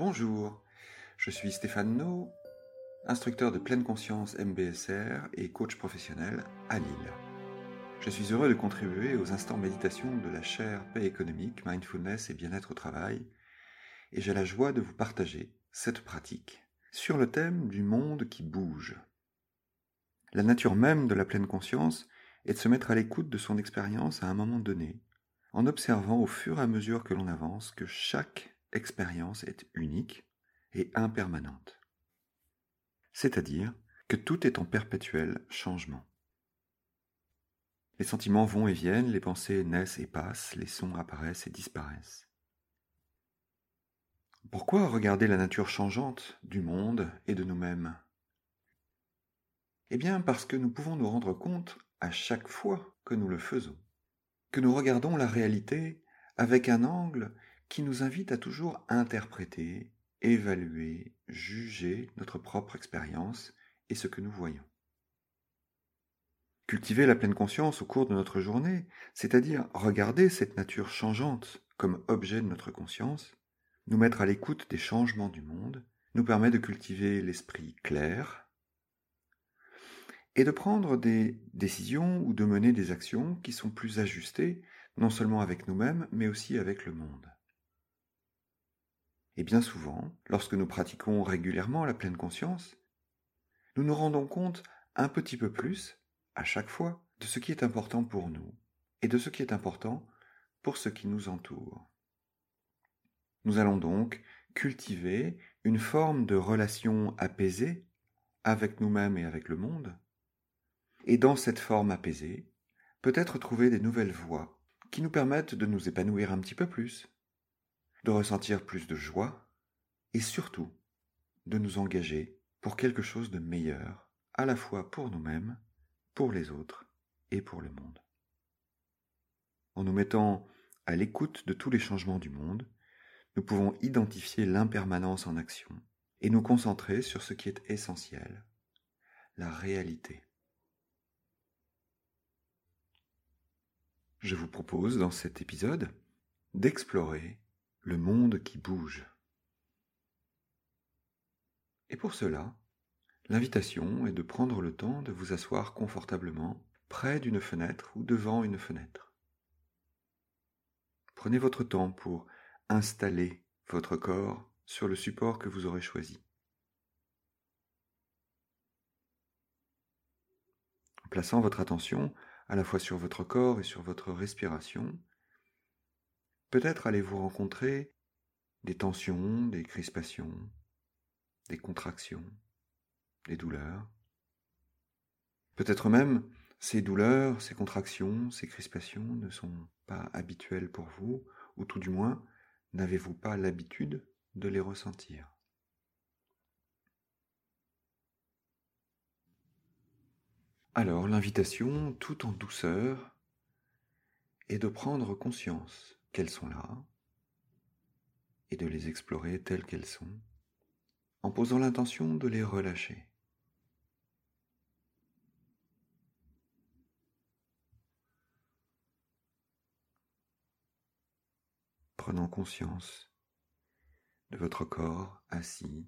Bonjour, je suis Stéphane No, instructeur de pleine conscience MBSR et coach professionnel à Lille. Je suis heureux de contribuer aux instants méditation de la chaire paix économique, mindfulness et bien-être au travail, et j'ai la joie de vous partager cette pratique sur le thème du monde qui bouge. La nature même de la pleine conscience est de se mettre à l'écoute de son expérience à un moment donné, en observant au fur et à mesure que l'on avance que chaque expérience est unique et impermanente. C'est-à-dire que tout est en perpétuel changement. Les sentiments vont et viennent, les pensées naissent et passent, les sons apparaissent et disparaissent. Pourquoi regarder la nature changeante du monde et de nous-mêmes? Eh bien parce que nous pouvons nous rendre compte à chaque fois que nous le faisons, que nous regardons la réalité avec un angle qui nous invite à toujours interpréter, évaluer, juger notre propre expérience et ce que nous voyons. Cultiver la pleine conscience au cours de notre journée, c'est-à-dire regarder cette nature changeante comme objet de notre conscience, nous mettre à l'écoute des changements du monde, nous permet de cultiver l'esprit clair et de prendre des décisions ou de mener des actions qui sont plus ajustées non seulement avec nous-mêmes, mais aussi avec le monde. Et bien souvent, lorsque nous pratiquons régulièrement la pleine conscience, nous nous rendons compte un petit peu plus, à chaque fois, de ce qui est important pour nous et de ce qui est important pour ce qui nous entoure. Nous allons donc cultiver une forme de relation apaisée avec nous-mêmes et avec le monde, et dans cette forme apaisée, peut-être trouver des nouvelles voies qui nous permettent de nous épanouir un petit peu plus, de ressentir plus de joie et surtout de nous engager pour quelque chose de meilleur, à la fois pour nous-mêmes, pour les autres et pour le monde. En nous mettant à l'écoute de tous les changements du monde, nous pouvons identifier l'impermanence en action et nous concentrer sur ce qui est essentiel, la réalité. Je vous propose dans cet épisode d'explorer le monde qui bouge. Et pour cela, l'invitation est de prendre le temps de vous asseoir confortablement près d'une fenêtre ou devant une fenêtre. Prenez votre temps pour installer votre corps sur le support que vous aurez choisi. En plaçant votre attention à la fois sur votre corps et sur votre respiration, Peut-être allez-vous rencontrer des tensions, des crispations, des contractions, des douleurs. Peut-être même ces douleurs, ces contractions, ces crispations ne sont pas habituelles pour vous, ou tout du moins n'avez-vous pas l'habitude de les ressentir. Alors l'invitation, tout en douceur, est de prendre conscience qu'elles sont là et de les explorer telles qu'elles sont en posant l'intention de les relâcher. Prenant conscience de votre corps assis,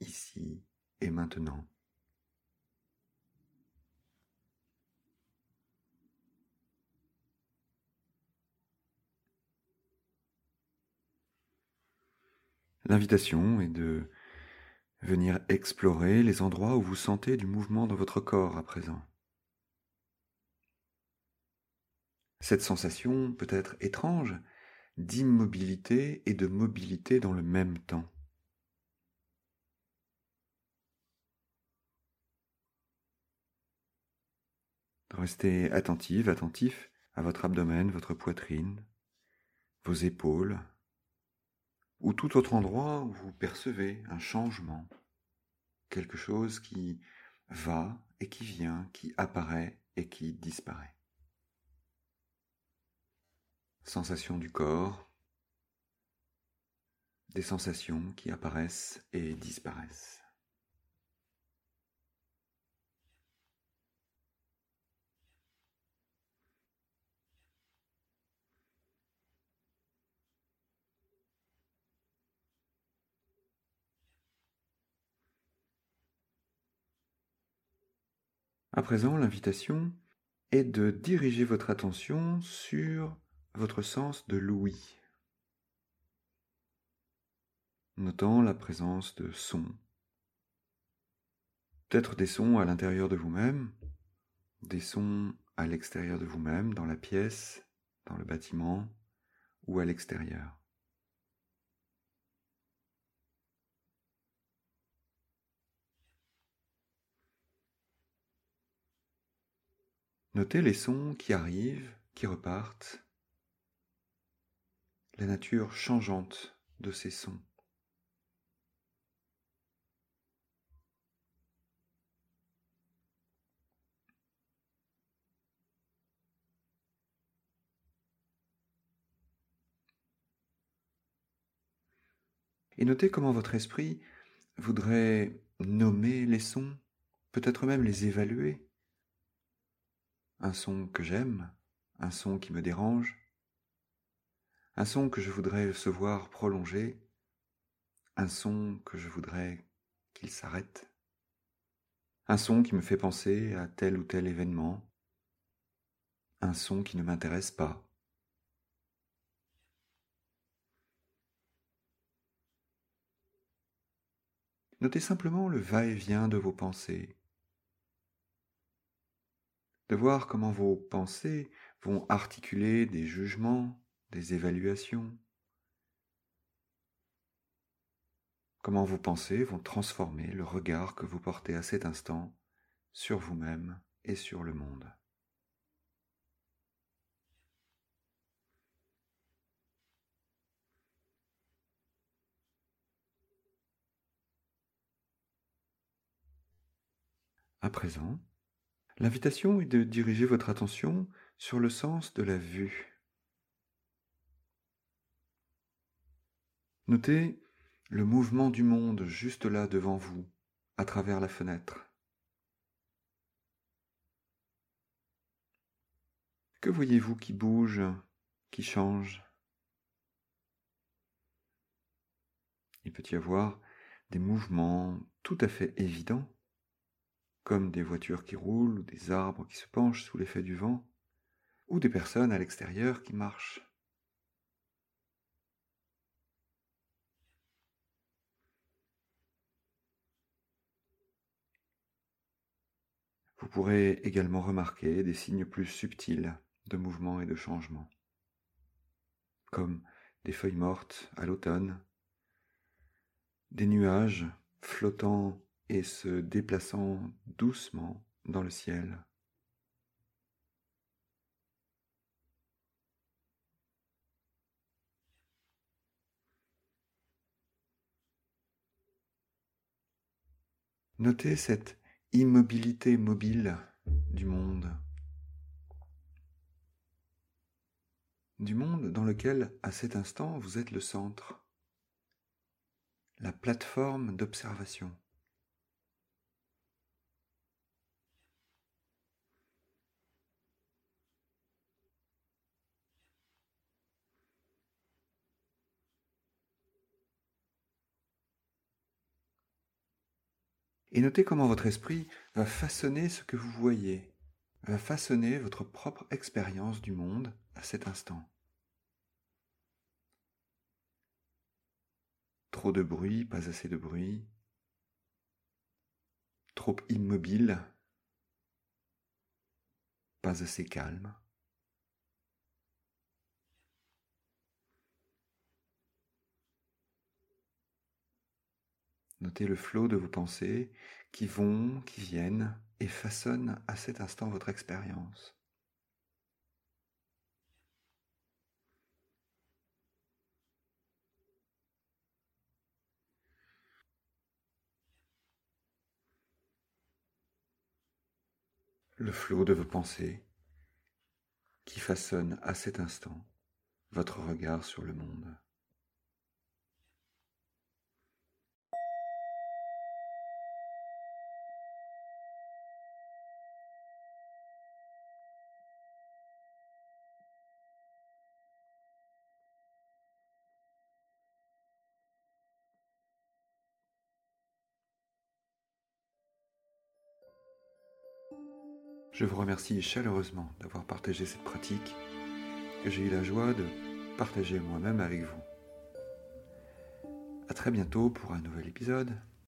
ici et maintenant. L'invitation est de venir explorer les endroits où vous sentez du mouvement dans votre corps à présent. Cette sensation peut être étrange d'immobilité et de mobilité dans le même temps. Restez attentive, attentif à votre abdomen, votre poitrine, vos épaules, ou tout autre endroit où vous percevez un changement, quelque chose qui va et qui vient, qui apparaît et qui disparaît. Sensation du corps, des sensations qui apparaissent et disparaissent. À présent, l'invitation est de diriger votre attention sur votre sens de l'ouïe, notant la présence de sons. Peut-être des sons à l'intérieur de vous-même, des sons à l'extérieur de vous-même, dans la pièce, dans le bâtiment ou à l'extérieur. Notez les sons qui arrivent, qui repartent, la nature changeante de ces sons. Et notez comment votre esprit voudrait nommer les sons, peut-être même les évaluer. Un son que j'aime, un son qui me dérange, un son que je voudrais se voir prolonger, un son que je voudrais qu'il s'arrête, un son qui me fait penser à tel ou tel événement, un son qui ne m'intéresse pas, Notez simplement le va-et-vient de vos pensées. De voir comment vos pensées vont articuler des jugements, des évaluations. Comment vos pensées vont transformer le regard que vous portez à cet instant sur vous-même et sur le monde. À présent, l'invitation est de diriger votre attention sur le sens de la vue. Notez le mouvement du monde juste là devant vous, à travers la fenêtre. Que voyez-vous qui bouge, qui change? Il peut y avoir des mouvements tout à fait évidents comme des voitures qui roulent ou des arbres qui se penchent sous l'effet du vent, ou des personnes à l'extérieur qui marchent. Vous pourrez également remarquer des signes plus subtils de mouvement et de changement, comme des feuilles mortes à l'automne, des nuages flottant et se déplaçant doucement dans le ciel. Notez cette immobilité mobile du monde. Du monde dans lequel, à cet instant, vous êtes le centre, la plateforme d'observation. Et notez comment votre esprit va façonner ce que vous voyez, va façonner votre propre expérience du monde à cet instant. Trop de bruit, pas assez de bruit. Trop immobile, pas assez calme. Notez le flot de vos pensées qui vont, qui viennent et façonnent à cet instant votre expérience. Le flot de vos pensées qui façonne à cet instant votre regard sur le monde. Je vous remercie chaleureusement d'avoir partagé cette pratique que j'ai eu la joie de partager moi-même avec vous. A très bientôt pour un nouvel épisode.